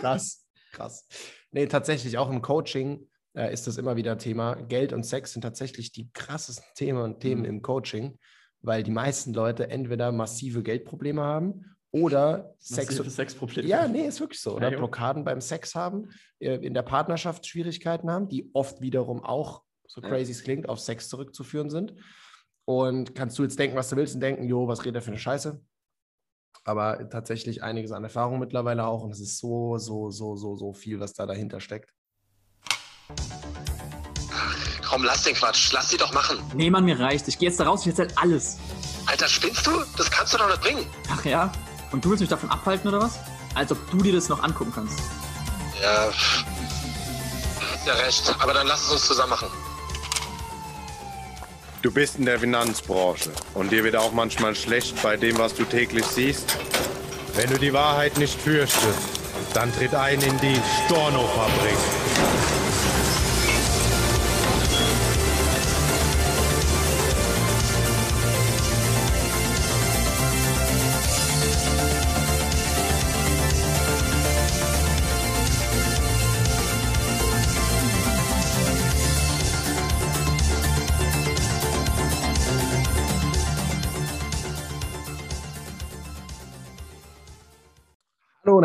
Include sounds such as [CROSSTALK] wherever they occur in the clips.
krass, krass. Nee, tatsächlich, auch im Coaching äh, ist das immer wieder Thema. Geld und Sex sind tatsächlich die krassesten Themen und Themen mhm. im Coaching, weil die meisten Leute entweder massive Geldprobleme haben oder Sex Sexprobleme. Ja, nee, ist wirklich so. Oder ja, Blockaden beim Sex haben, äh, in der Partnerschaft Schwierigkeiten haben, die oft wiederum auch, so crazy es klingt, auf Sex zurückzuführen sind. Und kannst du jetzt denken, was du willst und denken, jo, was redet er für eine Scheiße? Aber tatsächlich einiges an Erfahrung mittlerweile auch. Und es ist so, so, so, so, so viel, was da dahinter steckt. Ach, komm, lass den Quatsch. Lass sie doch machen. Nee, Mann, mir reicht. Ich gehe jetzt da raus, ich erzähl alles. Alter, spinnst du? Das kannst du doch nicht bringen. Ach ja? Und du willst mich davon abhalten oder was? Als ob du dir das noch angucken kannst. Ja, ja recht. Aber dann lass es uns zusammen machen. Du bist in der Finanzbranche und dir wird auch manchmal schlecht bei dem, was du täglich siehst. Wenn du die Wahrheit nicht fürchtest, dann tritt ein in die Storno-Fabrik.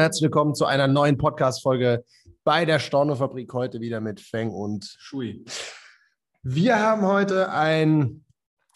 Herzlich willkommen zu einer neuen Podcast-Folge bei der Stornofabrik. Heute wieder mit Feng und Shui. Wir haben heute ein,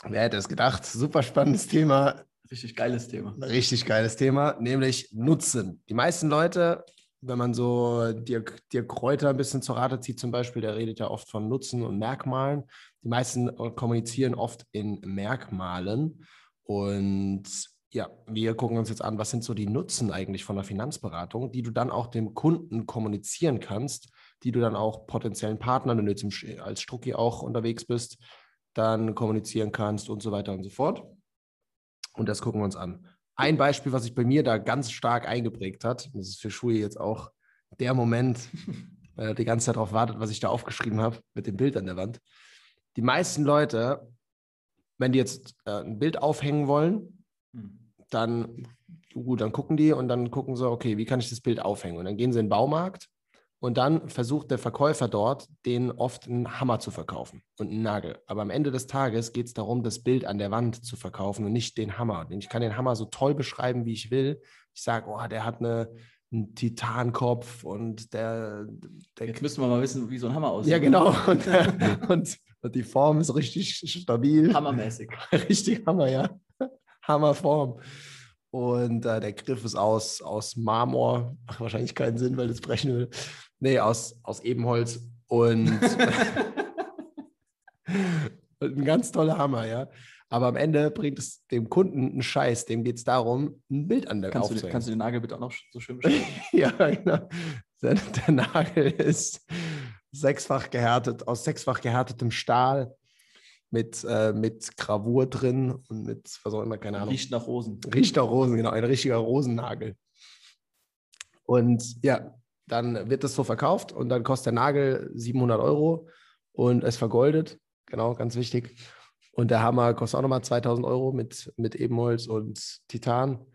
wer hätte es gedacht, super spannendes Thema. Richtig geiles Thema. Richtig geiles Thema, nämlich Nutzen. Die meisten Leute, wenn man so Dirk, Dirk Kräuter ein bisschen zur Rate zieht, zum Beispiel, der redet ja oft von Nutzen und Merkmalen. Die meisten kommunizieren oft in Merkmalen. Und ja, wir gucken uns jetzt an, was sind so die Nutzen eigentlich von der Finanzberatung, die du dann auch dem Kunden kommunizieren kannst, die du dann auch potenziellen Partnern, wenn du jetzt als Strucki auch unterwegs bist, dann kommunizieren kannst und so weiter und so fort. Und das gucken wir uns an. Ein Beispiel, was sich bei mir da ganz stark eingeprägt hat, das ist für Schuhe jetzt auch der Moment, weil [LAUGHS] er die ganze Zeit darauf wartet, was ich da aufgeschrieben habe mit dem Bild an der Wand. Die meisten Leute, wenn die jetzt äh, ein Bild aufhängen wollen, dann, gut, dann gucken die und dann gucken sie, okay, wie kann ich das Bild aufhängen? Und dann gehen sie in den Baumarkt und dann versucht der Verkäufer dort, den oft einen Hammer zu verkaufen und einen Nagel. Aber am Ende des Tages geht es darum, das Bild an der Wand zu verkaufen und nicht den Hammer. Ich kann den Hammer so toll beschreiben, wie ich will. Ich sage, oh, der hat eine, einen Titankopf und der, der. Jetzt müssen wir mal wissen, wie so ein Hammer aussieht. Ja, genau. Und, [LAUGHS] und, und die Form ist richtig stabil. Hammermäßig. [LAUGHS] Richtig Hammer, ja. Hammerform. Und äh, der Griff ist aus, aus Marmor. Macht wahrscheinlich keinen Sinn, weil das brechen will. Nee, aus, aus Ebenholz. Und, [LAUGHS] und ein ganz toller Hammer, ja. Aber am Ende bringt es dem Kunden einen Scheiß. Dem geht es darum, ein Bild an der kannst du, kannst du den Nagel bitte auch noch so schön beschreiben? [LAUGHS] ja, genau. Der, der Nagel ist sechsfach gehärtet, aus sechsfach gehärtetem Stahl mit, äh, mit Gravur drin und mit, was auch immer, keine Ahnung. Riecht nach Rosen. Riecht nach Rosen, genau, ein richtiger Rosennagel. Und ja, dann wird das so verkauft und dann kostet der Nagel 700 Euro und es vergoldet, genau, ganz wichtig. Und der Hammer kostet auch nochmal 2000 Euro mit, mit Ebenholz und Titan.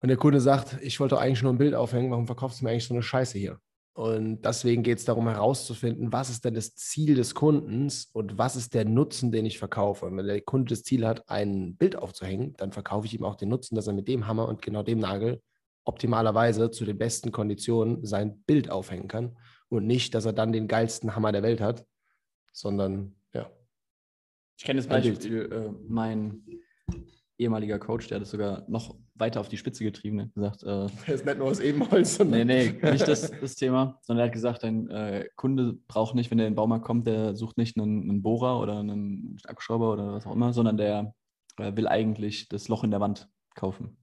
Und der Kunde sagt, ich wollte eigentlich nur ein Bild aufhängen, warum verkaufst du mir eigentlich so eine Scheiße hier? Und deswegen geht es darum herauszufinden, was ist denn das Ziel des Kundens und was ist der Nutzen, den ich verkaufe. Und wenn der Kunde das Ziel hat, ein Bild aufzuhängen, dann verkaufe ich ihm auch den Nutzen, dass er mit dem Hammer und genau dem Nagel optimalerweise zu den besten Konditionen sein Bild aufhängen kann und nicht, dass er dann den geilsten Hammer der Welt hat, sondern ja. Ich kenne das Beispiel, äh, mein ehemaliger Coach, der hat das sogar noch weiter auf die Spitze getrieben. hat gesagt, äh, [LAUGHS] er ist nicht nur aus Ebenholz. Nee, nee, [LAUGHS] nicht das, das Thema, sondern er hat gesagt, ein äh, Kunde braucht nicht, wenn er in den Baumarkt kommt, der sucht nicht einen, einen Bohrer oder einen Akkuschrauber oder was auch immer, sondern der äh, will eigentlich das Loch in der Wand kaufen.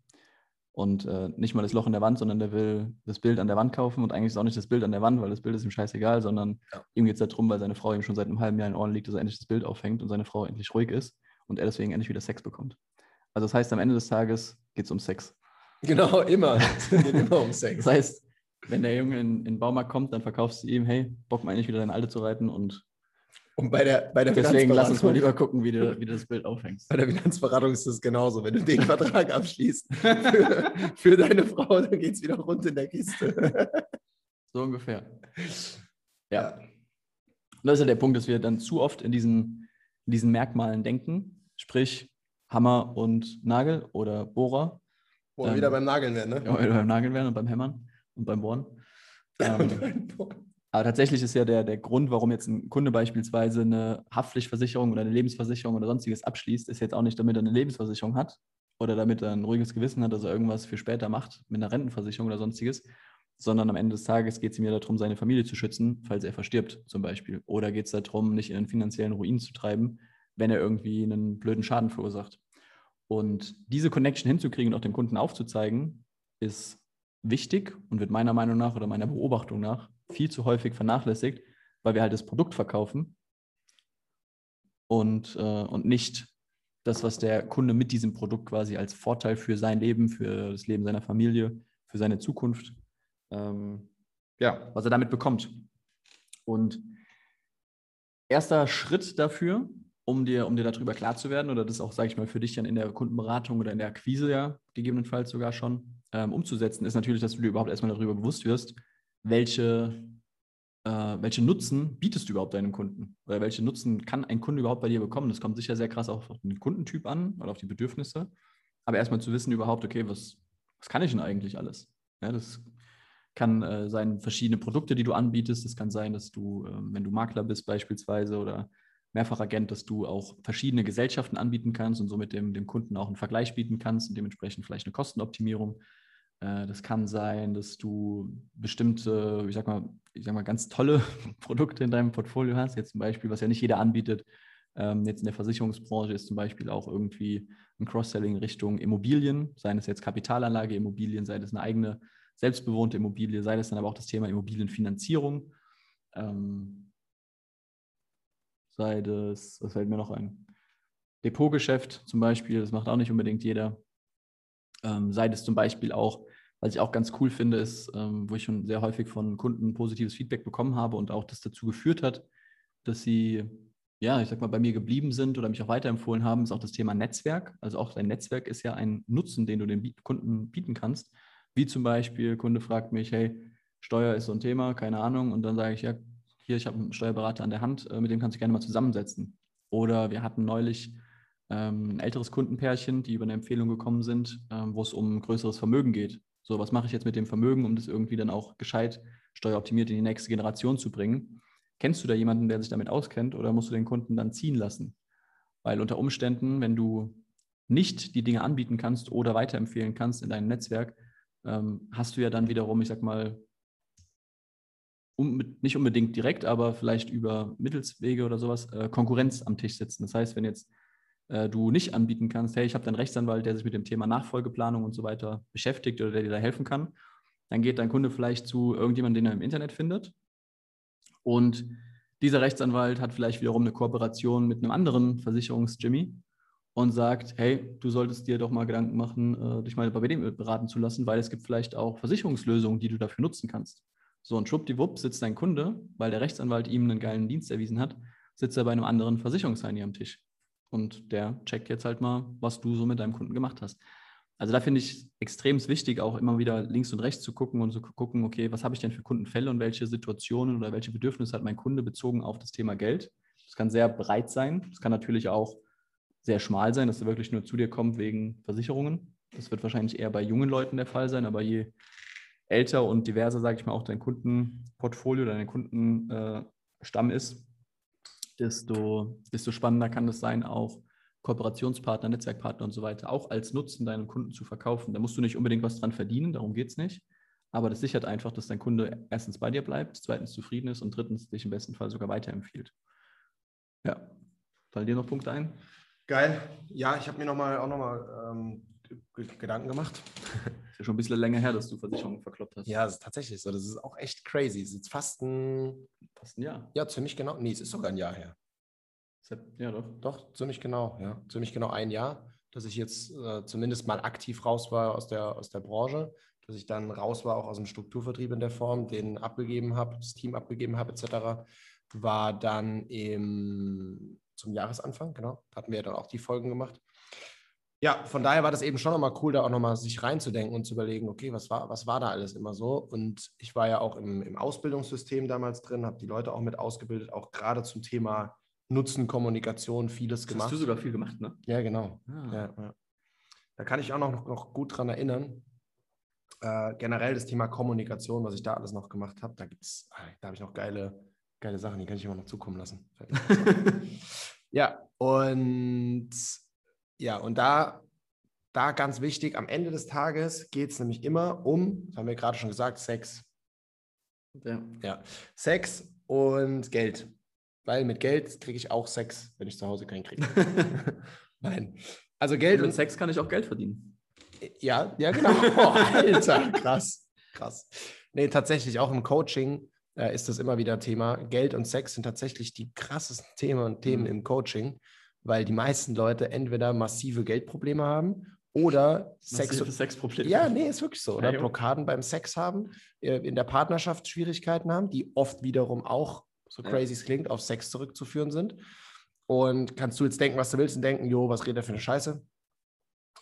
Und äh, nicht mal das Loch in der Wand, sondern der will das Bild an der Wand kaufen und eigentlich ist auch nicht das Bild an der Wand, weil das Bild ist ihm scheißegal, sondern ja. ihm geht es darum, weil seine Frau ihm schon seit einem halben Jahr in Ohren liegt, dass er endlich das Bild aufhängt und seine Frau endlich ruhig ist und er deswegen endlich wieder Sex bekommt. Also das heißt, am Ende des Tages geht es um Sex. Genau, immer. Es geht [LAUGHS] immer um Sex. Das heißt, wenn der Junge in, in den Baumarkt kommt, dann verkaufst du ihm, hey, Bock mal eigentlich wieder deine Alte zu reiten und Und bei der, bei der Deswegen lass uns mal lieber gucken, wie du, wie du das Bild aufhängst. Bei der Finanzberatung ist es genauso. Wenn du den [LAUGHS] Vertrag abschließt für, für deine Frau, dann geht es wieder rund in der Kiste. [LAUGHS] So ungefähr. Ja. Und das ist ja der Punkt, dass wir dann zu oft in diesen, in diesen Merkmalen denken, sprich Hammer und Nagel oder Bohrer, Wo wir Ähm, wieder beim Nageln werden, ne? ja, oder beim Nageln werden und beim Hämmern und beim Bohren. [LAUGHS] Ähm, aber tatsächlich ist ja der, der Grund, warum jetzt ein Kunde beispielsweise eine Haftpflichtversicherung oder eine Lebensversicherung oder sonstiges abschließt, ist jetzt auch nicht, damit er eine Lebensversicherung hat oder damit er ein ruhiges Gewissen hat, dass er irgendwas für später macht mit einer Rentenversicherung oder sonstiges, sondern am Ende des Tages geht es ihm ja darum, seine Familie zu schützen, falls er verstirbt zum Beispiel. Oder geht es darum, nicht in einen finanziellen Ruin zu treiben, wenn er irgendwie einen blöden Schaden verursacht. Und diese Connection hinzukriegen und auch dem Kunden aufzuzeigen, ist wichtig und wird meiner Meinung nach oder meiner Beobachtung nach viel zu häufig vernachlässigt, weil wir halt das Produkt verkaufen und, äh, und nicht das, was der Kunde mit diesem Produkt quasi als Vorteil für sein Leben, für das Leben seiner Familie, für seine Zukunft, ähm, ja, was er damit bekommt. Und erster Schritt dafür, um dir, um dir darüber klar zu werden, oder das auch, sage ich mal, für dich dann in der Kundenberatung oder in der Akquise ja gegebenenfalls sogar schon ähm, umzusetzen, ist natürlich, dass du dir überhaupt erstmal darüber bewusst wirst, welche, äh, welche Nutzen bietest du überhaupt deinem Kunden? Oder welche Nutzen kann ein Kunde überhaupt bei dir bekommen? Das kommt sicher sehr krass auch auf den Kundentyp an oder auf die Bedürfnisse. Aber erstmal zu wissen überhaupt, okay, was, was kann ich denn eigentlich alles? Ja, das kann äh, sein verschiedene Produkte, die du anbietest. Das kann sein, dass du, ähm, wenn du Makler bist beispielsweise oder Mehrfachagent, dass du auch verschiedene Gesellschaften anbieten kannst und somit dem, dem Kunden auch einen Vergleich bieten kannst und dementsprechend vielleicht eine Kostenoptimierung. Äh, Das kann sein, dass du bestimmte, ich sag mal, ich sag mal, ganz tolle [LAUGHS] Produkte in deinem Portfolio hast. Jetzt zum Beispiel, was ja nicht jeder anbietet, ähm, jetzt in der Versicherungsbranche ist zum Beispiel auch irgendwie ein Cross-Selling Richtung Immobilien, seien es jetzt Kapitalanlage, Immobilien, sei es eine eigene selbstbewohnte Immobilie, sei es dann aber auch das Thema Immobilienfinanzierung. Ähm, sei das, was fällt mir noch ein? Depotgeschäft zum Beispiel, das macht auch nicht unbedingt jeder. Ähm, sei das zum Beispiel auch, was ich auch ganz cool finde, ist, ähm, wo ich schon sehr häufig von Kunden positives Feedback bekommen habe und auch das dazu geführt hat, dass sie, ja, ich sag mal, bei mir geblieben sind oder mich auch weiterempfohlen haben, ist auch das Thema Netzwerk. Also auch dein Netzwerk ist ja ein Nutzen, den du Biet- Kunden bieten kannst. Wie zum Beispiel, Kunde fragt mich, hey, Steuer ist so ein Thema, keine Ahnung. Und dann sage ich, ja, hier, ich habe einen Steuerberater an der Hand, äh, mit dem kannst du gerne mal zusammensetzen. Oder wir hatten neulich ähm, ein älteres Kundenpärchen, die über eine Empfehlung gekommen sind, ähm, wo es um größeres Vermögen geht. So, was mache ich jetzt mit dem Vermögen, um das irgendwie dann auch gescheit steueroptimiert in die nächste Generation zu bringen? Kennst du da jemanden, der sich damit auskennt oder musst du den Kunden dann ziehen lassen? Weil unter Umständen, wenn du nicht die Dinge anbieten kannst oder weiterempfehlen kannst in deinem Netzwerk, ähm, hast du ja dann wiederum, ich sag mal, um, nicht unbedingt direkt, aber vielleicht über Mittelswege oder sowas, äh, Konkurrenz am Tisch sitzen. Das heißt, wenn jetzt äh, du nicht anbieten kannst, hey, ich habe einen Rechtsanwalt, der sich mit dem Thema Nachfolgeplanung und so weiter beschäftigt oder der dir da helfen kann, dann geht dein Kunde vielleicht zu irgendjemandem, den er im Internet findet. Und dieser Rechtsanwalt hat vielleicht wiederum eine Kooperation mit einem anderen Versicherungs-Jimmy und sagt, hey, du solltest dir doch mal Gedanken machen, äh, dich mal bei dem beraten zu lassen, weil es gibt vielleicht auch Versicherungslösungen, die du dafür nutzen kannst. So, und schwuppdiwupp sitzt dein Kunde, weil der Rechtsanwalt ihm einen geilen Dienst erwiesen hat, sitzt er bei einem anderen Versicherungsheini am Tisch. Und der checkt jetzt halt mal, was du so mit deinem Kunden gemacht hast. Also da finde ich extrem wichtig, auch immer wieder links und rechts zu gucken und zu gucken, okay, was habe ich denn für Kundenfälle und welche Situationen oder welche Bedürfnisse hat mein Kunde bezogen auf das Thema Geld. Das kann sehr breit sein. Das kann natürlich auch sehr schmal sein, dass er wirklich nur zu dir kommt wegen Versicherungen. Das wird wahrscheinlich eher bei jungen Leuten der Fall sein, aber je älter und diverser, sage ich mal, auch dein Kundenportfolio, dein Kundenstamm ist, desto, desto spannender kann es sein, auch Kooperationspartner, Netzwerkpartner und so weiter auch als Nutzen deinem Kunden zu verkaufen. Da musst du nicht unbedingt was dran verdienen, darum geht es nicht. Aber das sichert einfach, dass dein Kunde erstens bei dir bleibt, zweitens zufrieden ist und drittens dich im besten Fall sogar weiterempfiehlt. Ja. Fallen dir noch Punkte ein? Geil. Ja, ich habe mir noch mal, auch nochmal ähm, Gedanken gemacht. Ist ja schon ein bisschen länger her, dass du Versicherungen verkloppt hast. Ja, das ist tatsächlich so. Das ist auch echt crazy. Es ist jetzt fast ein, fast ein Jahr. ja, ziemlich genau. Nee, es ist sogar ein Jahr her. Ja, doch. Doch, ziemlich genau, ja. Ziemlich genau ein Jahr, dass ich jetzt äh, zumindest mal aktiv raus war aus der, aus der Branche, dass ich dann raus war, auch aus dem Strukturvertrieb in der Form, den abgegeben habe, das Team abgegeben habe, etc. war dann im, zum Jahresanfang, genau. Hatten wir dann auch die Folgen gemacht. Ja, von daher war das eben schon nochmal cool, da auch nochmal sich reinzudenken und zu überlegen, okay, was war, was war da alles immer so? Und ich war ja auch im, im Ausbildungssystem damals drin, habe die Leute auch mit ausgebildet, auch gerade zum Thema Nutzen, Kommunikation, vieles Das gemacht. hast du sogar viel gemacht, ne? Ja, genau. Ah. Ja, ja. Da kann ich auch noch, noch gut dran erinnern. Äh, generell das Thema Kommunikation, was ich da alles noch gemacht habe, da gibt's, ah, da habe ich noch geile, geile Sachen, die kann ich immer noch zukommen lassen. [LAUGHS] Ja, und ja, und da, da ganz wichtig, am Ende des Tages geht es nämlich immer um, das haben wir gerade schon gesagt, Sex. Ja. Ja, Sex und Geld. Weil mit Geld kriege ich auch Sex, wenn ich zu Hause keinen kriege. [LAUGHS] Nein. Also Geld Und und mit Sex kann ich auch Geld verdienen. ja, ja, genau. [LAUGHS] Oh, Alter, krass, krass. Nee, tatsächlich auch im Coaching äh, ist das immer wieder Thema. Geld und Sex sind tatsächlich die krassesten Themen und Themen Mhm. im Coaching, weil die meisten Leute entweder massive Geldprobleme haben oder Sex. Sexprobleme. Ja, nee, ist wirklich so. Oder Ja, jo. Blockaden beim Sex haben, äh, in der Partnerschaft Schwierigkeiten haben, die oft wiederum auch, so Ja. crazy es klingt, auf Sex zurückzuführen sind. Und kannst du jetzt denken, was du willst und denken, jo, was redet er für eine Scheiße?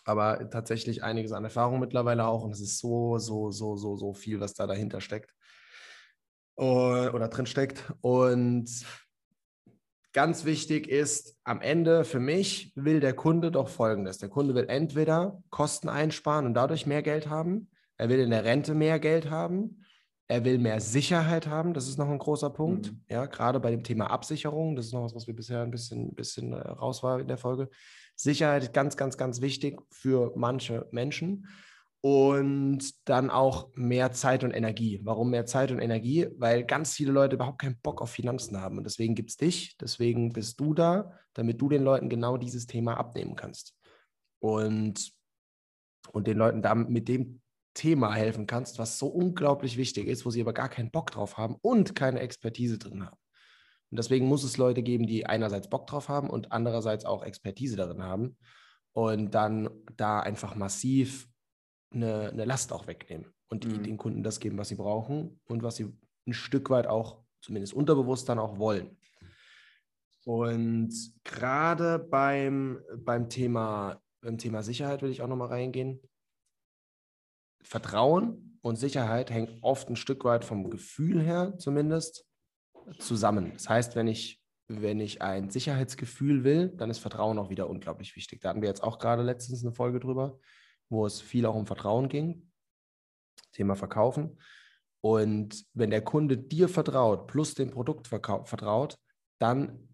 Aber tatsächlich einiges an Erfahrung mittlerweile auch. Und es ist so, so, so, so, so viel, was da dahinter steckt. O- Oder drin steckt. Und ganz wichtig ist, am Ende für mich will der Kunde doch Folgendes. Der Kunde will entweder Kosten einsparen und dadurch mehr Geld haben. Er will in der Rente mehr Geld haben. Er will mehr Sicherheit haben. Das ist noch ein großer Punkt. Mhm. Ja, gerade bei dem Thema Absicherung. Das ist noch was, was wir bisher ein bisschen, bisschen äh, raus war in der Folge. Sicherheit ist ganz, ganz, ganz wichtig für manche Menschen. Und dann auch mehr Zeit und Energie. Warum mehr Zeit und Energie? Weil ganz viele Leute überhaupt keinen Bock auf Finanzen haben. Und deswegen gibt es dich, deswegen bist du da, damit du den Leuten genau dieses Thema abnehmen kannst. Und, und den Leuten da mit dem Thema helfen kannst, was so unglaublich wichtig ist, wo sie aber gar keinen Bock drauf haben und keine Expertise drin haben. Und deswegen muss es Leute geben, die einerseits Bock drauf haben und andererseits auch Expertise darin haben und dann da einfach massiv eine, eine Last auch wegnehmen und Mhm. den Kunden das geben, was sie brauchen und was sie ein Stück weit auch, zumindest unterbewusst dann auch wollen. Und gerade beim, beim, Thema, beim Thema Sicherheit will ich auch nochmal reingehen. Vertrauen und Sicherheit hängt oft ein Stück weit vom Gefühl her zumindest zusammen. Das heißt, wenn ich, wenn ich ein Sicherheitsgefühl will, dann ist Vertrauen auch wieder unglaublich wichtig. Da hatten wir jetzt auch gerade letztens eine Folge drüber, wo es viel auch um Vertrauen ging. Thema Verkaufen. Und wenn der Kunde dir vertraut, plus dem Produkt vertraut, dann,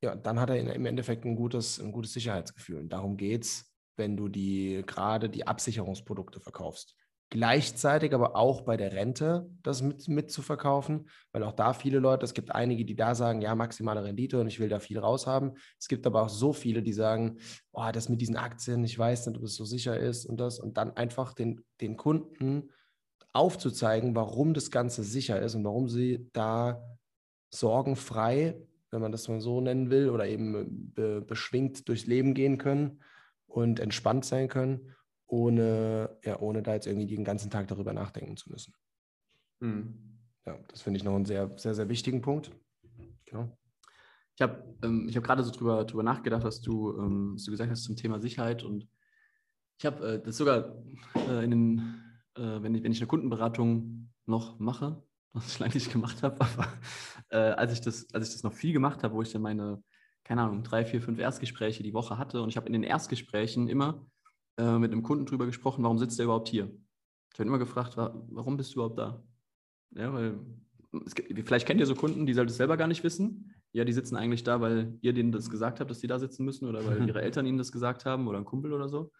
ja, dann hat er im Endeffekt ein gutes, ein gutes Sicherheitsgefühl. Und darum geht es, wenn du die gerade die Absicherungsprodukte verkaufst. Gleichzeitig aber auch bei der Rente das mit, mit zu verkaufen, weil auch da viele Leute, es gibt einige, die da sagen, ja, maximale Rendite und ich will da viel raushaben. Es gibt aber auch so viele, die sagen, oh, das mit diesen Aktien, ich weiß nicht, ob es so sicher ist und das und dann einfach den, den Kunden aufzuzeigen, warum das Ganze sicher ist und warum sie da sorgenfrei, wenn man das mal so nennen will, oder eben be beschwingt durchs Leben gehen können und entspannt sein können, ohne, ja, ohne da jetzt irgendwie den ganzen Tag darüber nachdenken zu müssen. Mhm. Ja, das finde ich noch einen sehr, sehr, sehr wichtigen Punkt. Genau. Ich habe ähm, ich hab gerade so drüber, drüber nachgedacht, was du, ähm, was du gesagt hast zum Thema Sicherheit. Und ich habe äh, das sogar äh, in den, äh, wenn, ich, wenn ich eine Kundenberatung noch mache, [LAUGHS] was ich lange nicht gemacht habe, aber äh, als, ich das, als ich das noch viel gemacht habe, wo ich dann meine, keine Ahnung, drei, vier, fünf Erstgespräche die Woche hatte und ich habe in den Erstgesprächen immer äh, mit einem Kunden drüber gesprochen, warum sitzt er überhaupt hier? Ich habe immer gefragt, wa warum bist du überhaupt da? Ja, weil es vielleicht kennt ihr so Kunden, die es selber gar nicht wissen. Ja, die sitzen eigentlich da, weil ihr denen das gesagt habt, dass die da sitzen müssen oder weil ihre [LAUGHS] Eltern ihnen das gesagt haben oder ein Kumpel oder so.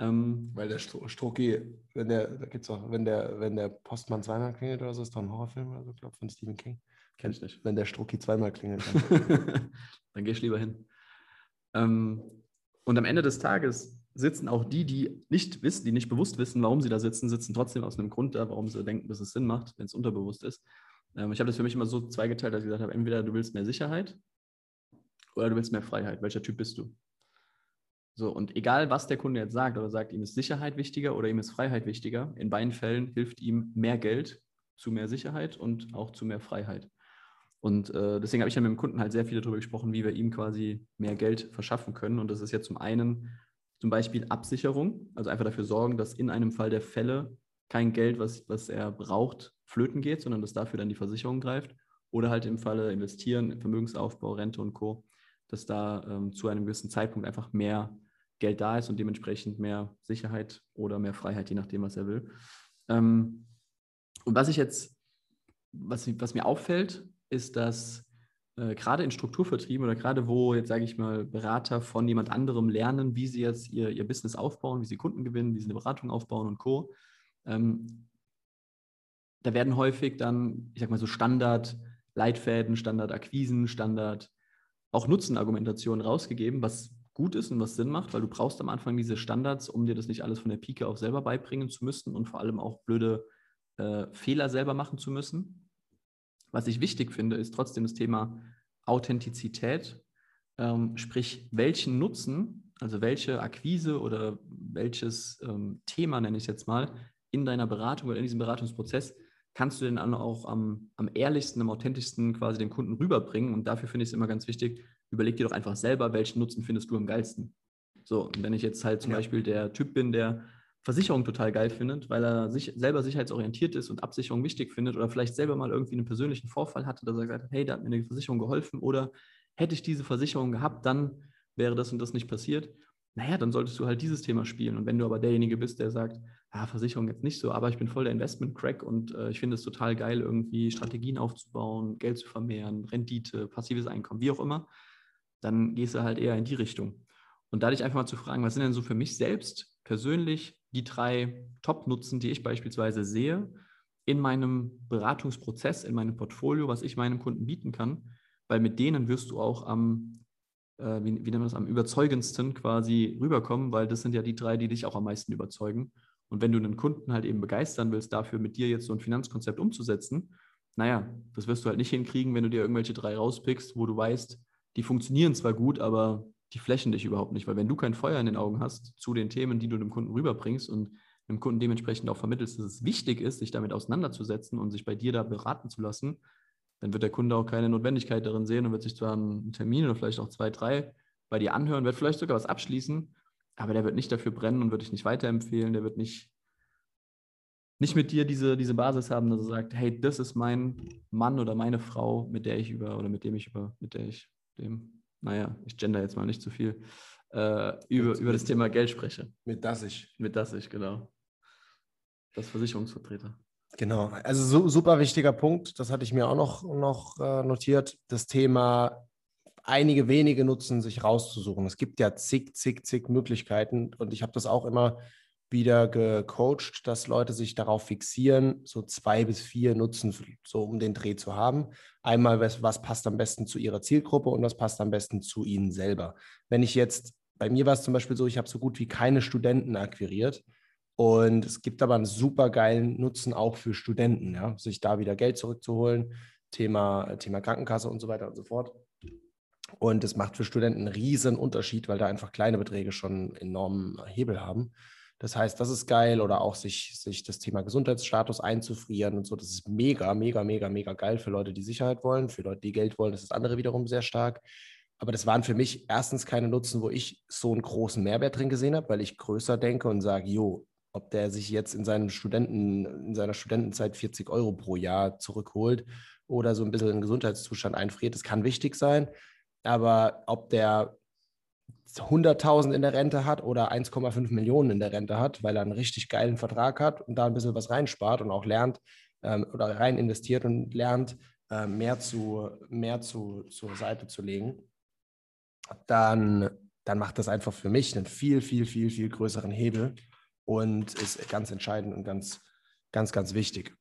Ähm, Weil der Stro Strucki, wenn der, da gibt's auch, wenn der, wenn der Postmann zweimal klingelt oder so, ist doch ein Horrorfilm oder so, glaube von Stephen King. kenn ich nicht. Wenn der Strucki zweimal klingelt. Dann. [LAUGHS] Dann gehe ich lieber hin. Ähm, und am Ende des Tages sitzen auch die, die nicht wissen, die nicht bewusst wissen, warum sie da sitzen, sitzen trotzdem aus einem Grund da, warum sie denken, dass es Sinn macht, wenn es unterbewusst ist. Ähm, ich habe das für mich immer so zweigeteilt, dass ich gesagt habe, entweder du willst mehr Sicherheit oder du willst mehr Freiheit. Welcher Typ bist du? So, und egal, was der Kunde jetzt sagt, oder sagt, ihm ist Sicherheit wichtiger oder ihm ist Freiheit wichtiger, in beiden Fällen hilft ihm mehr Geld zu mehr Sicherheit und auch zu mehr Freiheit. Und äh, deswegen habe ich ja mit dem Kunden halt sehr viel darüber gesprochen, wie wir ihm quasi mehr Geld verschaffen können. Und das ist ja zum einen zum Beispiel Absicherung, also einfach dafür sorgen, dass in einem Fall der Fälle kein Geld, was, was er braucht, flöten geht, sondern dass dafür dann die Versicherung greift. Oder halt im Falle investieren, Vermögensaufbau, Rente und Co., dass da ähm, zu einem gewissen Zeitpunkt einfach mehr Geld da ist und dementsprechend mehr Sicherheit oder mehr Freiheit, je nachdem, was er will. Ähm, und was ich jetzt, was, was mir auffällt, ist, dass äh, gerade in Strukturvertrieben oder gerade wo jetzt sage ich mal Berater von jemand anderem lernen, wie sie jetzt ihr, ihr Business aufbauen, wie sie Kunden gewinnen, wie sie eine Beratung aufbauen und Co. Ähm, da werden häufig dann, ich sag mal so Standard Leitfäden, Standard Akquisen, Standard auch Nutzenargumentationen rausgegeben, was gut ist und was Sinn macht, weil du brauchst am Anfang diese Standards, um dir das nicht alles von der Pike auf selber beibringen zu müssen und vor allem auch blöde äh, Fehler selber machen zu müssen. Was ich wichtig finde, ist trotzdem das Thema Authentizität, ähm, sprich welchen Nutzen, also welche Akquise oder welches ähm, Thema, nenne ich es jetzt mal, in deiner Beratung oder in diesem Beratungsprozess kannst du denn auch am, am ehrlichsten, am authentischsten quasi den Kunden rüberbringen. Und dafür finde ich es immer ganz wichtig, überleg dir doch einfach selber, welchen Nutzen findest du am geilsten. So, und wenn ich jetzt halt zum ja. Beispiel der Typ bin, der Versicherung total geil findet, weil er sich selber sicherheitsorientiert ist und Absicherung wichtig findet oder vielleicht selber mal irgendwie einen persönlichen Vorfall hatte, dass er gesagt hat, hey, da hat mir eine Versicherung geholfen oder hätte ich diese Versicherung gehabt, dann wäre das und das nicht passiert. Naja, dann solltest du halt dieses Thema spielen. Und wenn du aber derjenige bist, der sagt, ja, Versicherung jetzt nicht so, aber ich bin voll der Investment-Crack und äh, ich finde es total geil, irgendwie Strategien aufzubauen, Geld zu vermehren, Rendite, passives Einkommen, wie auch immer, dann gehst du halt eher in die Richtung. Und dadurch einfach mal zu fragen, was sind denn so für mich selbst persönlich die drei Top-Nutzen, die ich beispielsweise sehe in meinem Beratungsprozess, in meinem Portfolio, was ich meinem Kunden bieten kann, weil mit denen wirst du auch am, äh, wie, wie nennt man das, am überzeugendsten quasi rüberkommen, weil das sind ja die drei, die dich auch am meisten überzeugen. Und wenn du einen Kunden halt eben begeistern willst, dafür mit dir jetzt so ein Finanzkonzept umzusetzen, naja, das wirst du halt nicht hinkriegen, wenn du dir irgendwelche drei rauspickst, wo du weißt, die funktionieren zwar gut, aber die flächen dich überhaupt nicht, weil wenn du kein Feuer in den Augen hast zu den Themen, die du dem Kunden rüberbringst und dem Kunden dementsprechend auch vermittelst, dass es wichtig ist, sich damit auseinanderzusetzen und sich bei dir da beraten zu lassen, dann wird der Kunde auch keine Notwendigkeit darin sehen und wird sich zwar einen Termin oder vielleicht auch zwei, drei bei dir anhören, wird vielleicht sogar was abschließen, aber der wird nicht dafür brennen und wird dich nicht weiterempfehlen, der wird nicht, nicht mit dir diese, diese Basis haben, dass er sagt, hey, das ist mein Mann oder meine Frau, mit der ich über oder mit dem ich über, mit der ich dem naja, ich gender jetzt mal nicht zu viel, äh, über, über das Thema Geld spreche. Mit das ich. Mit das ich, genau. Das Versicherungsvertreter. Genau, also so, super wichtiger Punkt, das hatte ich mir auch noch, noch äh, notiert, das Thema einige wenige nutzen, sich rauszusuchen. Es gibt ja zig, zig, zig Möglichkeiten und ich habe das auch immer wieder gecoacht, dass Leute sich darauf fixieren, so zwei bis vier Nutzen so um den Dreh zu haben. Einmal, was, was passt am besten zu ihrer Zielgruppe und was passt am besten zu ihnen selber. Wenn ich jetzt, bei mir war es zum Beispiel so, ich habe so gut wie keine Studenten akquiriert. Und es gibt aber einen super geilen Nutzen auch für Studenten, ja, sich da wieder Geld zurückzuholen. Thema, Thema Krankenkasse und so weiter und so fort. Und es macht für Studenten einen riesen Unterschied, weil da einfach kleine Beträge schon enormen Hebel haben. Das heißt, das ist geil oder auch sich, sich das Thema Gesundheitsstatus einzufrieren und so. Das ist mega, mega, mega, mega geil für Leute, die Sicherheit wollen. Für Leute, die Geld wollen, das ist das andere wiederum sehr stark. Aber das waren für mich erstens keine Nutzen, wo ich so einen großen Mehrwert drin gesehen habe, weil ich größer denke und sage, jo, ob der sich jetzt in seinem Studenten, in seiner Studentenzeit 40 Euro pro Jahr zurückholt oder so ein bisschen in Gesundheitszustand einfriert, das kann wichtig sein. Aber ob der 100.000 in der Rente hat oder 1,5 Millionen in der Rente hat, weil er einen richtig geilen Vertrag hat und da ein bisschen was reinspart und auch lernt ähm, oder rein investiert und lernt, äh, mehr, zu, mehr zu, zur Seite zu legen, dann, dann macht das einfach für mich einen viel, viel, viel, viel größeren Hebel und ist ganz entscheidend und ganz, ganz, ganz wichtig.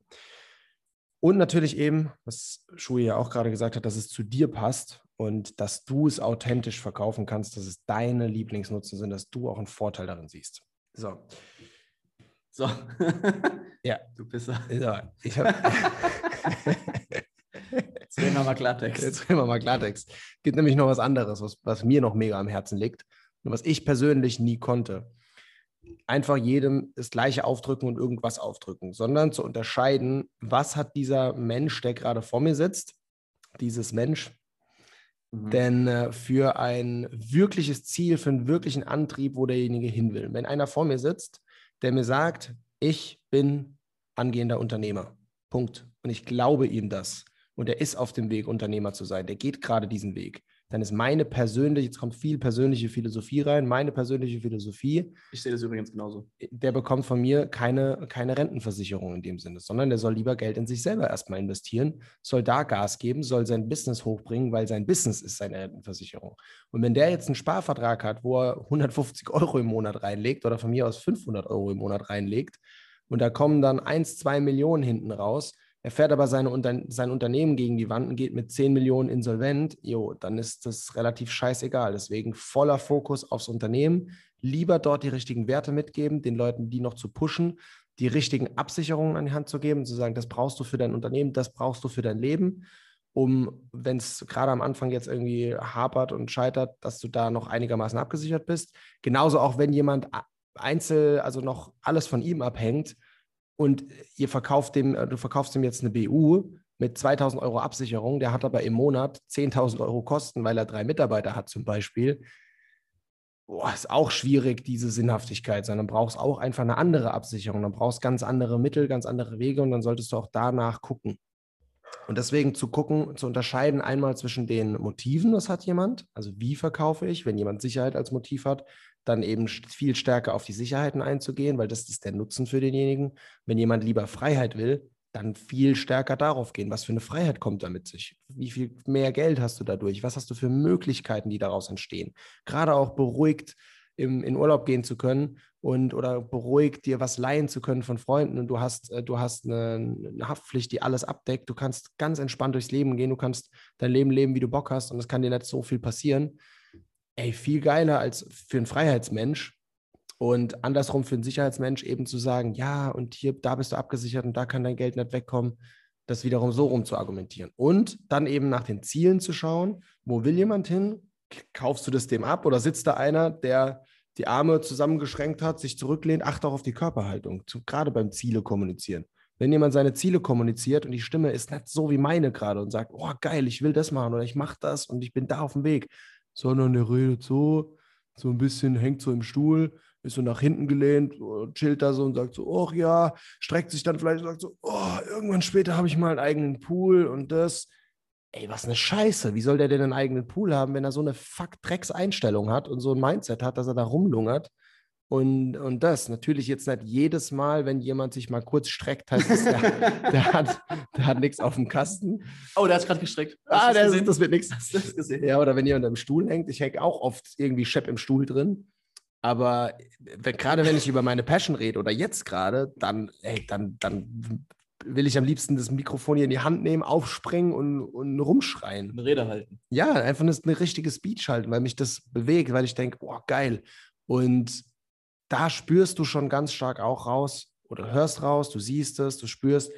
Und natürlich eben, was Shui ja auch gerade gesagt hat, dass es zu dir passt und dass du es authentisch verkaufen kannst, dass es deine Lieblingsnutzen sind, dass du auch einen Vorteil darin siehst. So. So. [LAUGHS] ja. Du Pisser. So. Ich hab [LAUGHS] Jetzt reden wir mal Klartext. Jetzt reden wir mal Klartext. Es gibt nämlich noch was anderes, was, was mir noch mega am Herzen liegt und was ich persönlich nie konnte einfach jedem das Gleiche aufdrücken und irgendwas aufdrücken, sondern zu unterscheiden, was hat dieser Mensch, der gerade vor mir sitzt, dieses Mensch. Mhm. Denn äh, für ein wirkliches Ziel, für einen wirklichen Antrieb, wo derjenige hin will. Wenn einer vor mir sitzt, der mir sagt, ich bin angehender Unternehmer. Punkt. Und ich glaube ihm das. Und er ist auf dem Weg, Unternehmer zu sein. Der geht gerade diesen Weg dann ist meine persönliche, jetzt kommt viel persönliche Philosophie rein, meine persönliche Philosophie. Ich sehe das übrigens genauso. Der bekommt von mir keine, keine Rentenversicherung in dem Sinne, sondern der soll lieber Geld in sich selber erstmal investieren, soll da Gas geben, soll sein Business hochbringen, weil sein Business ist seine Rentenversicherung. Und wenn der jetzt einen Sparvertrag hat, wo er 150 Euro im Monat reinlegt oder von mir aus 500 Euro im Monat reinlegt und da kommen dann 1, 2 Millionen hinten raus, er fährt aber seine sein Unternehmen gegen die Wand und geht mit 10 Millionen insolvent, jo, dann ist das relativ scheißegal. Deswegen voller Fokus aufs Unternehmen, lieber dort die richtigen Werte mitgeben, den Leuten die noch zu pushen, die richtigen Absicherungen an die Hand zu geben, zu sagen, das brauchst du für dein Unternehmen, das brauchst du für dein Leben, um, wenn es gerade am Anfang jetzt irgendwie hapert und scheitert, dass du da noch einigermaßen abgesichert bist. Genauso auch, wenn jemand einzeln, also noch alles von ihm abhängt, und ihr verkauft dem, äh, du verkaufst ihm jetzt eine BU mit 2000 Euro Absicherung, der hat aber im Monat 10.000 Euro Kosten, weil er drei Mitarbeiter hat zum Beispiel. Boah, ist auch schwierig, diese Sinnhaftigkeit, sondern brauchst auch einfach eine andere Absicherung. Dann brauchst ganz andere Mittel, ganz andere Wege und dann solltest du auch danach gucken. Und deswegen zu gucken, zu unterscheiden einmal zwischen den Motiven, was hat jemand, also wie verkaufe ich, wenn jemand Sicherheit als Motiv hat, dann eben viel stärker auf die Sicherheiten einzugehen, weil das ist der Nutzen für denjenigen. Wenn jemand lieber Freiheit will, dann viel stärker darauf gehen. Was für eine Freiheit kommt damit sich? Wie viel mehr Geld hast du dadurch? Was hast du für Möglichkeiten, die daraus entstehen? Gerade auch beruhigt im, in Urlaub gehen zu können und oder beruhigt dir was leihen zu können von Freunden und du hast, äh, du hast eine, eine, Haftpflicht, die alles abdeckt. Du kannst ganz entspannt durchs Leben gehen, du kannst dein Leben leben, wie du Bock hast und es kann dir nicht so viel passieren ey, viel geiler als für einen Freiheitsmensch. Und andersrum für einen Sicherheitsmensch eben zu sagen, ja, und hier, da bist du abgesichert und da kann dein Geld nicht wegkommen, das wiederum so rum zu argumentieren. Und dann eben nach den Zielen zu schauen, wo will jemand hin? Kaufst du das dem ab oder sitzt da einer, der die Arme zusammengeschränkt hat, sich zurücklehnt, achte auch auf die Körperhaltung, zu, gerade beim Ziele kommunizieren. Wenn jemand seine Ziele kommuniziert und die Stimme ist nicht so wie meine gerade und sagt, oh geil, ich will das machen oder ich mache das und ich bin da auf dem Weg, sondern der redet so, so ein bisschen, hängt so im Stuhl, ist so nach hinten gelehnt, chillt da so und sagt so, ach ja, streckt sich dann vielleicht und sagt so, oh, irgendwann später habe ich mal einen eigenen Pool und das. Ey, was eine Scheiße. Wie soll der denn einen eigenen Pool haben, wenn er so eine Fuck-Drecks-Einstellung hat und so ein Mindset hat, dass er da rumlungert? Und, und das natürlich jetzt nicht jedes Mal, wenn jemand sich mal kurz streckt, heißt es, der, [LAUGHS] der hat, der hat nichts auf dem Kasten. Oh, der hat gerade gestreckt. Hast ah, der, gesehen? das wird nichts. Hast du das gesehen? Ja, oder wenn jemand am Stuhl hängt, ich hänge auch oft irgendwie Schepp im Stuhl drin. Aber wenn, gerade wenn ich über meine Passion rede oder jetzt gerade, dann, ey, dann, dann will ich am liebsten das Mikrofon hier in die Hand nehmen, aufspringen und, und rumschreien. Eine Rede halten. Ja, einfach eine, eine richtige Speech halten, weil mich das bewegt, weil ich denke, boah, geil. Und da spürst du schon ganz stark auch raus oder hörst raus, du siehst es, du spürst,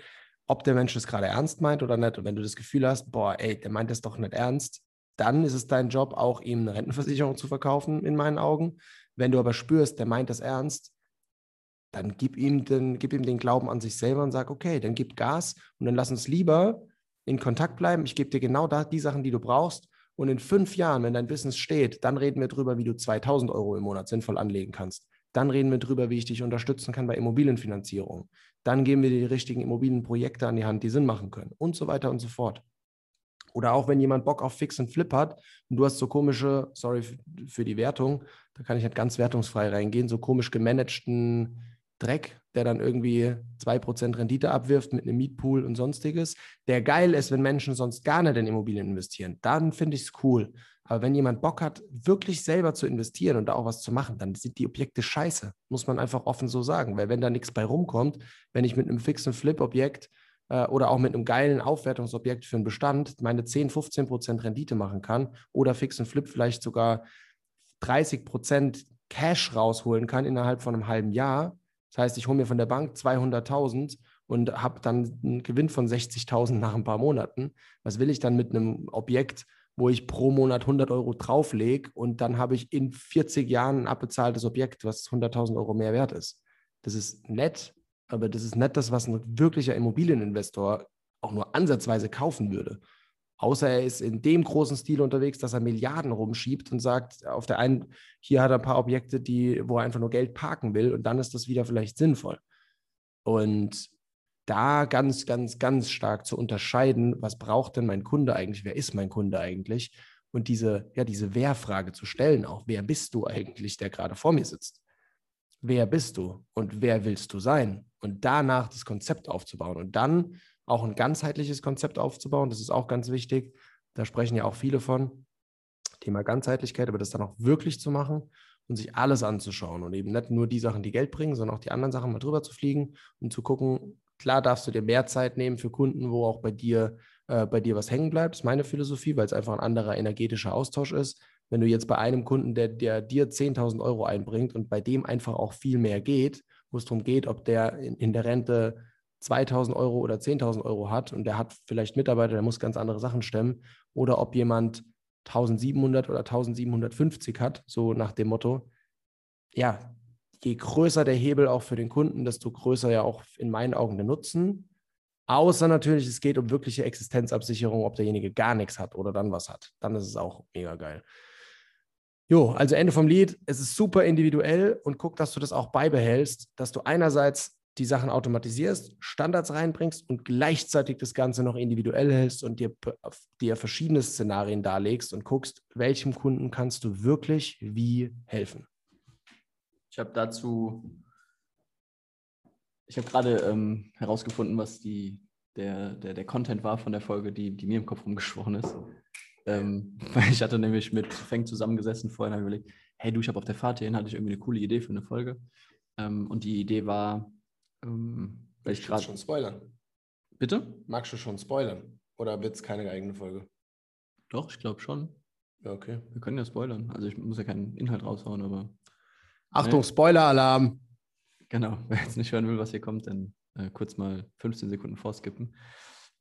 ob der Mensch es gerade ernst meint oder nicht. Und wenn du das Gefühl hast, boah, ey, der meint es doch nicht ernst, dann ist es dein Job, auch ihm eine Rentenversicherung zu verkaufen, in meinen Augen. Wenn du aber spürst, der meint das ernst, dann gib ihm den, gib ihm den Glauben an sich selber und sag, okay, dann gib Gas und dann lass uns lieber in Kontakt bleiben. Ich gebe dir genau da die Sachen, die du brauchst. Und in fünf Jahren, wenn dein Business steht, dann reden wir darüber, wie du 2000 Euro im Monat sinnvoll anlegen kannst. Dann reden wir darüber, wie ich dich unterstützen kann bei Immobilienfinanzierung. Dann geben wir dir die richtigen Immobilienprojekte an die Hand, die Sinn machen können und so weiter und so fort. Oder auch wenn jemand Bock auf Fix und Flip hat und du hast so komische, sorry für die Wertung, da kann ich nicht ganz wertungsfrei reingehen, so komisch gemanagten Dreck, der dann irgendwie 2% Rendite abwirft mit einem Mietpool und sonstiges, der geil ist, wenn Menschen sonst gar nicht in Immobilien investieren, dann finde ich es cool. Aber wenn jemand Bock hat, wirklich selber zu investieren und da auch was zu machen, dann sind die Objekte scheiße. Muss man einfach offen so sagen. Weil wenn da nichts bei rumkommt, wenn ich mit einem fixen Flip-Objekt äh, oder auch mit einem geilen Aufwertungsobjekt für einen Bestand meine 10, 15 Prozent Rendite machen kann oder fixen Flip vielleicht sogar 30 Prozent Cash rausholen kann innerhalb von einem halben Jahr. Das heißt, ich hole mir von der Bank 200.000 und habe dann einen Gewinn von 60.000 nach ein paar Monaten. Was will ich dann mit einem Objekt, wo ich pro Monat 100 Euro drauflege und dann habe ich in 40 Jahren ein abbezahltes Objekt, was 100.000 Euro mehr wert ist. Das ist nett, aber das ist nicht das, was ein wirklicher Immobilieninvestor auch nur ansatzweise kaufen würde. Außer er ist in dem großen Stil unterwegs, dass er Milliarden rumschiebt und sagt, auf der einen, hier hat er ein paar Objekte, die, wo er einfach nur Geld parken will und dann ist das wieder vielleicht sinnvoll. Und da ganz, ganz, ganz stark zu unterscheiden, was braucht denn mein Kunde eigentlich, wer ist mein Kunde eigentlich? Und diese, ja, diese Wer-Frage zu stellen, auch wer bist du eigentlich, der gerade vor mir sitzt? Wer bist du und wer willst du sein? Und danach das Konzept aufzubauen und dann auch ein ganzheitliches Konzept aufzubauen, das ist auch ganz wichtig. Da sprechen ja auch viele von. Thema Ganzheitlichkeit, aber das dann auch wirklich zu machen und sich alles anzuschauen und eben nicht nur die Sachen, die Geld bringen, sondern auch die anderen Sachen mal drüber zu fliegen und zu gucken, klar darfst du dir mehr Zeit nehmen für Kunden, wo auch bei dir, äh, bei dir was hängen bleibt. Das ist meine Philosophie, weil es einfach ein anderer energetischer Austausch ist. Wenn du jetzt bei einem Kunden, der, der dir 10.000 Euro einbringt und bei dem einfach auch viel mehr geht, wo es darum geht, ob der in, in der Rente 2000 Euro oder 10.000 Euro hat und der hat vielleicht Mitarbeiter, der muss ganz andere Sachen stemmen, oder ob jemand 1700 oder 1750 hat, so nach dem Motto, ja, je größer der Hebel auch für den Kunden, desto größer ja auch in meinen Augen der Nutzen. Außer natürlich, es geht um wirkliche Existenzabsicherung, ob derjenige gar nichts hat oder dann was hat. Dann ist es auch mega geil. Jo, also Ende vom Lied. Es ist super individuell und guck, dass du das auch beibehältst, dass du einerseits die Sachen automatisierst, Standards reinbringst und gleichzeitig das Ganze noch individuell hältst und dir, dir verschiedene Szenarien darlegst und guckst, welchem Kunden kannst du wirklich wie helfen. Ich habe dazu, ich habe gerade ähm, herausgefunden, was die, der, der, der Content war von der Folge, die, die mir im Kopf rumgeschworen ist. Ähm, [LAUGHS] ich hatte nämlich mit Feng zusammengesessen vorhin und überlegt, hey du, ich habe auf der Fahrt hierhin, hatte ich irgendwie eine coole Idee für eine Folge. Ähm, und die Idee war, ähm, weil ich gerade. schon spoilern. Bitte? Magst du schon spoilern? Oder wird es keine eigene Folge? Doch, ich glaube schon. Ja, okay. Wir können ja spoilern. Also ich muss ja keinen Inhalt raushauen, aber. Achtung, ne? Spoiler-Alarm! Genau, [LAUGHS] wer jetzt nicht hören will, was hier kommt, dann äh, kurz mal 15 Sekunden vorskippen.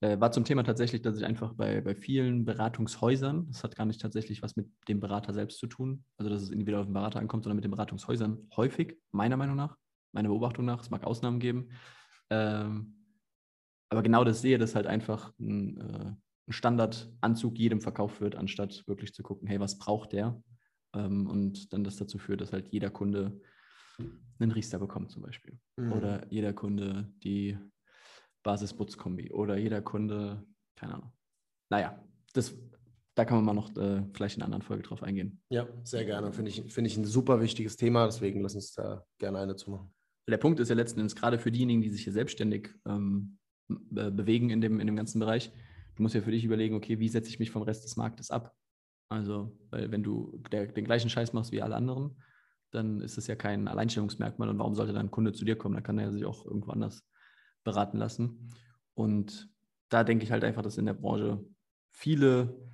Äh, war zum Thema tatsächlich, dass ich einfach bei, bei vielen Beratungshäusern, das hat gar nicht tatsächlich was mit dem Berater selbst zu tun, also dass es individuell auf den Berater ankommt, sondern mit den Beratungshäusern häufig, meiner Meinung nach, meiner Beobachtung nach. Es mag Ausnahmen geben. Ähm, aber genau das sehe, dass halt einfach ein, äh, ein, Standardanzug jedem verkauft wird, anstatt wirklich zu gucken, hey, was braucht der? Ähm, und dann das dazu führt, dass halt jeder Kunde einen Riester bekommt zum Beispiel. Mhm. Oder jeder Kunde die Basis-Butz-Kombi. Oder jeder Kunde, keine Ahnung. Naja, das, da kann man mal noch äh, vielleicht in einer anderen Folge drauf eingehen. Ja, sehr gerne. Finde ich, find ich ein super wichtiges Thema, deswegen lass uns da gerne eine zu machen der Punkt ist ja letzten Endes gerade für diejenigen, die sich hier selbstständig ähm, be bewegen in dem, in dem ganzen Bereich, du musst ja für dich überlegen, okay, wie setze ich mich vom Rest des Marktes ab? Also, weil wenn du der, den gleichen Scheiß machst wie alle anderen, dann ist es ja kein Alleinstellungsmerkmal und warum sollte dann ein Kunde zu dir kommen? Dann kann er sich auch irgendwo anders beraten lassen. Und da denke ich halt einfach, dass in der Branche viele,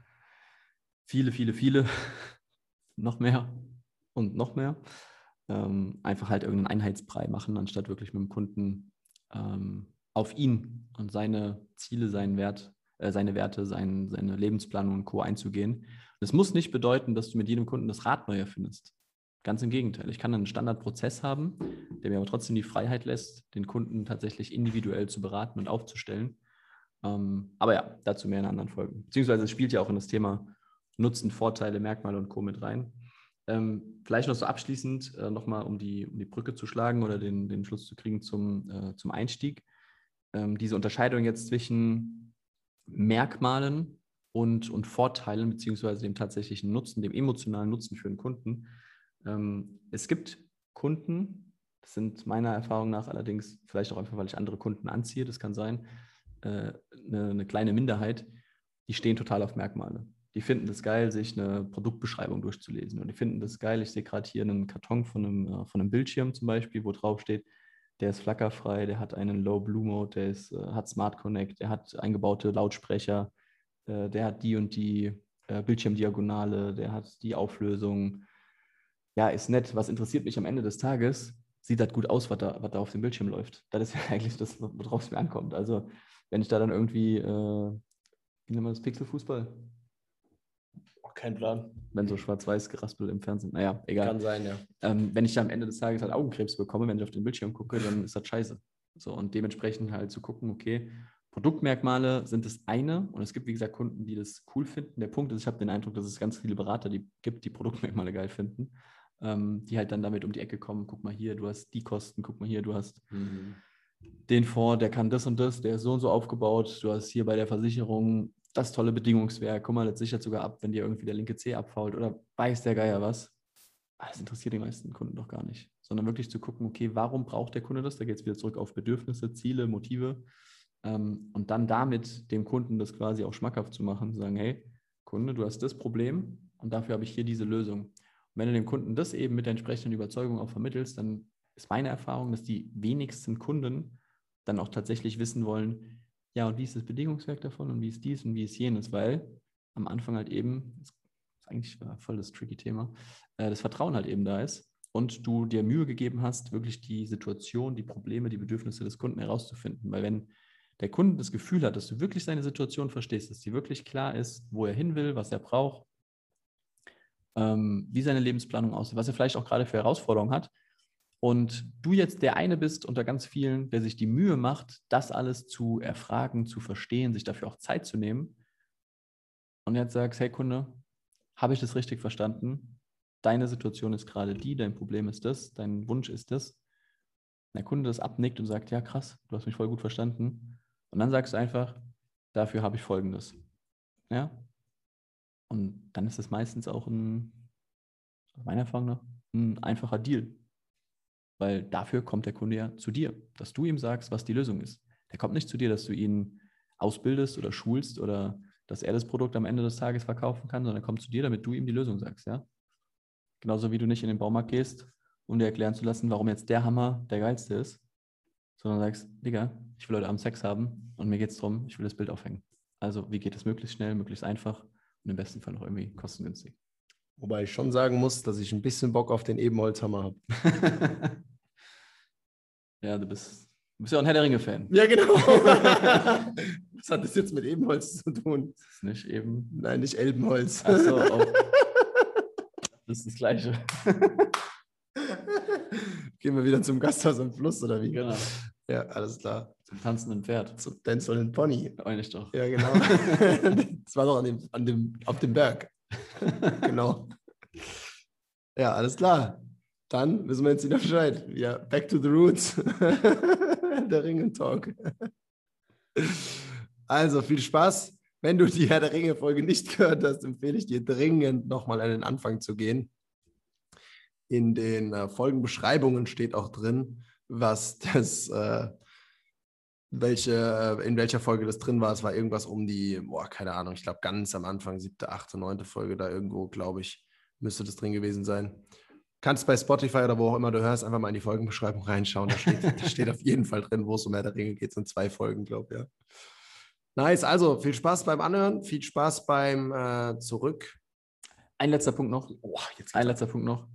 viele, viele, viele, [LAUGHS] noch mehr und noch mehr ähm, einfach halt irgendeinen Einheitsbrei machen, anstatt wirklich mit dem Kunden ähm, auf ihn und seine Ziele, seinen Wert, äh, seine Werte, sein, seine Lebensplanung und Co. einzugehen. Das muss nicht bedeuten, dass du mit jedem Kunden das Rad neu erfindest. Ganz im Gegenteil. Ich kann einen Standardprozess haben, der mir aber trotzdem die Freiheit lässt, den Kunden tatsächlich individuell zu beraten und aufzustellen. Ähm, aber ja, dazu mehr in anderen Folgen. Beziehungsweise es spielt ja auch in das Thema Nutzen, Vorteile, Merkmale und Co. mit rein. Ähm, vielleicht noch so abschließend äh, nochmal, um die, um die Brücke zu schlagen oder den, den Schluss zu kriegen zum, äh, zum Einstieg. Ähm, diese Unterscheidung jetzt zwischen Merkmalen und, und Vorteilen, beziehungsweise dem tatsächlichen Nutzen, dem emotionalen Nutzen für den Kunden. Ähm, es gibt Kunden, das sind meiner Erfahrung nach allerdings, vielleicht auch einfach, weil ich andere Kunden anziehe, das kann sein, äh, eine, eine kleine Minderheit, die stehen total auf Merkmale die finden das geil, sich eine Produktbeschreibung durchzulesen. Und die finden das geil. Ich sehe gerade hier einen Karton von einem, äh, von einem Bildschirm zum Beispiel, wo drauf steht, der ist flackerfrei, der hat einen Low Blue Mode, der ist, äh, hat Smart Connect, der hat eingebaute Lautsprecher, äh, der hat die und die Bildschirmdiagonale, der hat die Auflösung. Ja, ist nett. Was interessiert mich am Ende des Tages? Sieht das gut aus, was da, was da auf dem Bildschirm läuft? Das ist [LAUGHS] ja eigentlich das, worauf es mir ankommt. Also, wenn ich da dann irgendwie, äh, wie nennt man das, Pixelfußball? Kein Plan. Wenn so schwarz-weiß geraspelt im Fernsehen. Naja, egal. Kann sein, ja. Ähm, wenn ich da am Ende des Tages halt Augenkrebs bekomme, wenn ich auf den Bildschirm gucke, dann ist das scheiße. So, und dementsprechend halt zu gucken, okay, Produktmerkmale sind das eine und es gibt, wie gesagt, Kunden, die das cool finden. Der Punkt ist, ich habe den Eindruck, dass es ganz viele Berater die gibt, die Produktmerkmale geil finden, ähm, die halt dann damit um die Ecke kommen. Guck mal hier, du hast die Kosten, guck mal hier, du hast mhm. den Fonds, der kann das und das, der ist so und so aufgebaut. Du hast hier bei der Versicherung das tolle Bedingungswerk. Guck mal, das sichert sogar ab, wenn dir irgendwie der linke C abfault oder weiß der Geier was. Ah, das interessiert die meisten Kunden doch gar nicht, sondern wirklich zu gucken, okay, warum braucht der Kunde das? Da geht es wieder zurück auf Bedürfnisse, Ziele, Motive ähm, und dann damit dem Kunden das quasi auch schmackhaft zu machen, zu sagen, hey, Kunde, du hast das Problem und dafür habe ich hier diese Lösung. Und wenn du dem Kunden das eben mit der entsprechenden Überzeugung auch vermittelst, dann ist meine Erfahrung, dass die wenigsten Kunden dann auch tatsächlich wissen wollen, ja, und wie ist das Bedingungswerk davon und wie ist dies und wie ist jenes, weil am Anfang halt eben, das ist eigentlich voll das tricky Thema, äh, das Vertrauen halt eben da ist und du dir Mühe gegeben hast, wirklich die Situation, die Probleme, die Bedürfnisse des Kunden herauszufinden. Weil wenn der Kunde das Gefühl hat, dass du wirklich seine Situation verstehst, dass dir wirklich klar ist, wo er hin will, was er braucht, ähm, wie seine Lebensplanung aussieht, was er vielleicht auch gerade für Herausforderungen hat, und du jetzt der eine bist unter ganz vielen, der sich die Mühe macht, das alles zu erfragen, zu verstehen, sich dafür auch Zeit zu nehmen, und jetzt sagst, hey Kunde, habe ich das richtig verstanden? Deine Situation ist gerade die, dein Problem ist das, dein Wunsch ist das. Der Kunde das abnickt und sagt, ja krass, du hast mich voll gut verstanden. Und dann sagst du einfach, dafür habe ich Folgendes. Ja? Und dann ist es meistens auch ein, meiner Erfahrung nach, ein einfacher Deal. Weil dafür kommt der Kunde ja zu dir, dass du ihm sagst, was die Lösung ist. Der kommt nicht zu dir, dass du ihn ausbildest oder schulst oder dass er das Produkt am Ende des Tages verkaufen kann, sondern er kommt zu dir, damit du ihm die Lösung sagst, ja. Genauso wie du nicht in den Baumarkt gehst, um dir erklären zu lassen, warum jetzt der Hammer der geilste ist, sondern sagst, Digga, ich will heute Abend Sex haben und mir geht es darum, ich will das Bild aufhängen. Also wie geht es möglichst schnell, möglichst einfach und im besten Fall noch irgendwie kostengünstig. Wobei ich schon sagen muss, dass ich ein bisschen Bock auf den Ebenholzhammer habe. [LAUGHS] ja, du bist, du bist ja auch ein Herr der Ringe-Fan. Ja, genau. [LAUGHS] Was hat das jetzt mit Ebenholz zu tun? Das ist nicht eben. Nein, nicht Elbenholz. Achso, auch. [LAUGHS] Das ist das Gleiche. Gehen wir wieder zum Gasthaus am Fluss oder wie? Genau. Ja, alles klar. Zum tanzenden Pferd. Zum tänzelnden Pony. Eigentlich doch. Ja, genau. das war doch an dem, an dem, auf dem Berg. [LAUGHS] genau. Ja, alles klar. Dann wissen wir jetzt wieder Bescheid. Ja, back to the roots. [LAUGHS] der Ringen-Talk. Also, viel Spaß. Wenn du die Herr der Ringe-Folge nicht gehört hast, empfehle ich dir dringend nochmal an den Anfang zu gehen. In den äh, Folgenbeschreibungen steht auch drin, was das, äh, welche, äh, in welcher Folge das drin war. Es war irgendwas um die, boah, keine Ahnung, ich glaube ganz am Anfang, siebte, achte, neunte Folge, da irgendwo, glaube ich, müsste das drin gewesen sein. Kannst bei Spotify oder wo auch immer du hörst, einfach mal in die Folgenbeschreibung reinschauen. Da steht, da steht auf jeden Fall drin, wo es um Herr der Ringe geht. Es sind zwei Folgen, glaube ich, ja. Nice, also viel Spaß beim Anhören, viel Spaß beim äh, Zurück. Ein letzter Punkt noch. Oh, Ein letzter Punkt noch.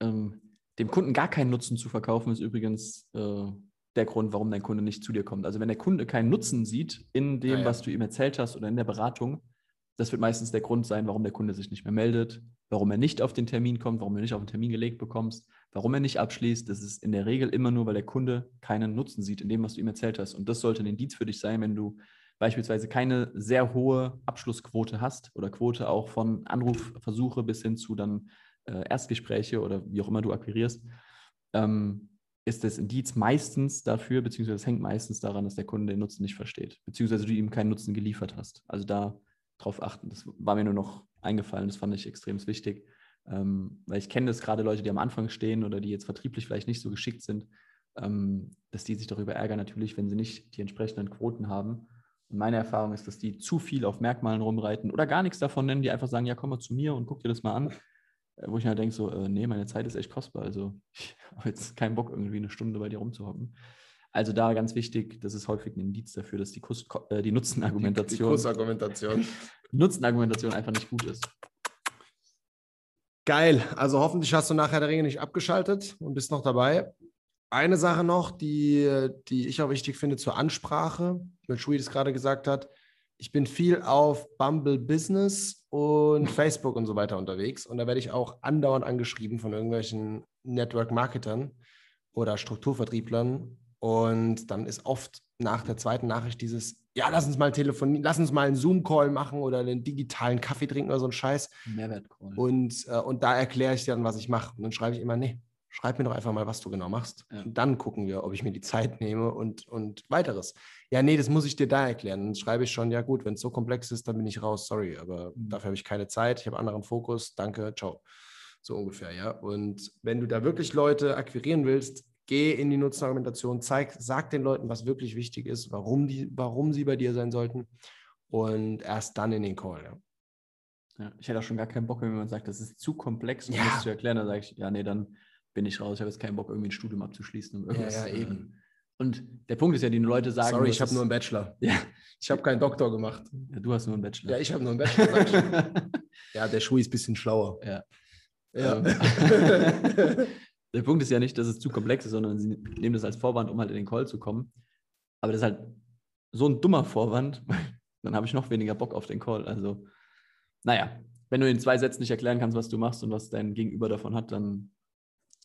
Ähm, dem Kunden gar keinen Nutzen zu verkaufen, ist übrigens äh, der Grund, warum dein Kunde nicht zu dir kommt. Also wenn der Kunde keinen Nutzen sieht in dem, ja, ja. was du ihm erzählt hast oder in der Beratung, das wird meistens der Grund sein, warum der Kunde sich nicht mehr meldet, warum er nicht auf den Termin kommt, warum du nicht auf den Termin gelegt bekommst, warum er nicht abschließt. Das ist in der Regel immer nur, weil der Kunde keinen Nutzen sieht in dem, was du ihm erzählt hast. Und das sollte ein Indiz für dich sein, wenn du beispielsweise keine sehr hohe Abschlussquote hast oder Quote auch von Anrufversuche bis hin zu dann äh, Erstgespräche oder wie auch immer du akquirierst, ähm, ist das Indiz meistens dafür, beziehungsweise es hängt meistens daran, dass der Kunde den Nutzen nicht versteht, beziehungsweise du ihm keinen Nutzen geliefert hast. Also da drauf achten. Das war mir nur noch eingefallen, das fand ich extrem wichtig. Ähm, weil ich kenne das gerade Leute, die am Anfang stehen oder die jetzt vertrieblich vielleicht nicht so geschickt sind, ähm, dass die sich darüber ärgern, natürlich, wenn sie nicht die entsprechenden Quoten haben. Und meine Erfahrung ist, dass die zu viel auf Merkmalen rumreiten oder gar nichts davon nennen, die einfach sagen, ja, komm mal zu mir und guck dir das mal an. Wo ich halt denke, so, äh, nee, meine Zeit ist echt kostbar. Also [LAUGHS] ich habe jetzt keinen Bock, irgendwie eine Stunde bei dir rumzuhocken. Also da ganz wichtig, das ist häufig ein Indiz dafür, dass die, Kuss, äh, die Nutzenargumentation, die, die Kursargumentation. [LAUGHS] Nutzenargumentation einfach nicht gut ist. Geil. Also hoffentlich hast du nachher der Ringe nicht abgeschaltet und bist noch dabei. Eine Sache noch, die, die ich auch wichtig finde zur Ansprache, weil Shui das gerade gesagt hat. Ich bin viel auf Bumble Business und Facebook und so weiter unterwegs. Und da werde ich auch andauernd angeschrieben von irgendwelchen Network-Marketern oder Strukturvertrieblern. Und dann ist oft nach der zweiten Nachricht dieses, ja, lass uns mal telefonieren, lass uns mal einen Zoom-Call machen oder einen digitalen Kaffee trinken oder so einen Scheiß. Mehrwertcall. Und, äh, und da erkläre ich dann, was ich mache. Und dann schreibe ich immer, nee, schreib mir doch einfach mal, was du genau machst. Ja. Und dann gucken wir, ob ich mir die Zeit nehme und, und weiteres. Ja, nee, das muss ich dir da erklären. Dann schreibe ich schon, ja gut, wenn es so komplex ist, dann bin ich raus, sorry, aber Mhm. dafür habe ich keine Zeit, ich habe anderen Fokus, danke, ciao. So ungefähr, ja. Und wenn du da wirklich Leute akquirieren willst, geh in die Nutzenargumentation, zeig, sag den Leuten, was wirklich wichtig ist, warum, die, warum sie bei dir sein sollten und erst dann in den Call, ja. Ja, ich hätte auch schon gar keinen Bock, wenn jemand sagt, das ist zu komplex, um Ja. das zu erklären. Dann sage ich, ja, nee, dann bin ich raus. Ich habe jetzt keinen Bock, irgendwie ein Studium abzuschließen. Um irgendwas, ja, äh, eben. Und der Punkt ist ja, die Leute sagen. Sorry, ich habe nur einen Bachelor. [LAUGHS] Ja, Ich habe keinen Doktor gemacht. ja, du hast nur einen Bachelor. Ja, ich habe nur einen Bachelor. [LAUGHS] ja, der Schui ist ein bisschen schlauer. Ja. Ja. Ähm, [LAUGHS] der Punkt ist ja nicht, dass es zu komplex ist, sondern sie nehmen das als Vorwand, um halt in den Call zu kommen. Aber das ist halt so ein dummer Vorwand, dann habe ich noch weniger Bock auf den Call. Also, naja, wenn du in zwei Sätzen nicht erklären kannst, was du machst und was dein Gegenüber davon hat, dann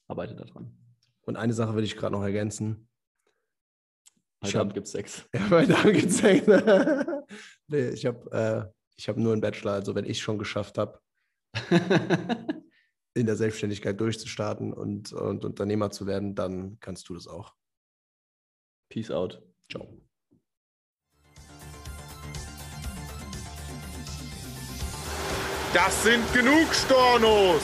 arbeite daran. Und eine Sache will ich gerade noch ergänzen. Ich [LAUGHS] Heute Abend gibt es Sex. Ja, mein Name gezeigt. nee, ich habe äh, ich hab nur einen Bachelor. Also wenn ich schon geschafft habe, [LAUGHS] in der Selbstständigkeit durchzustarten und, und Unternehmer zu werden, dann kannst du das auch. Peace out. Ciao. Das sind genug Stornos!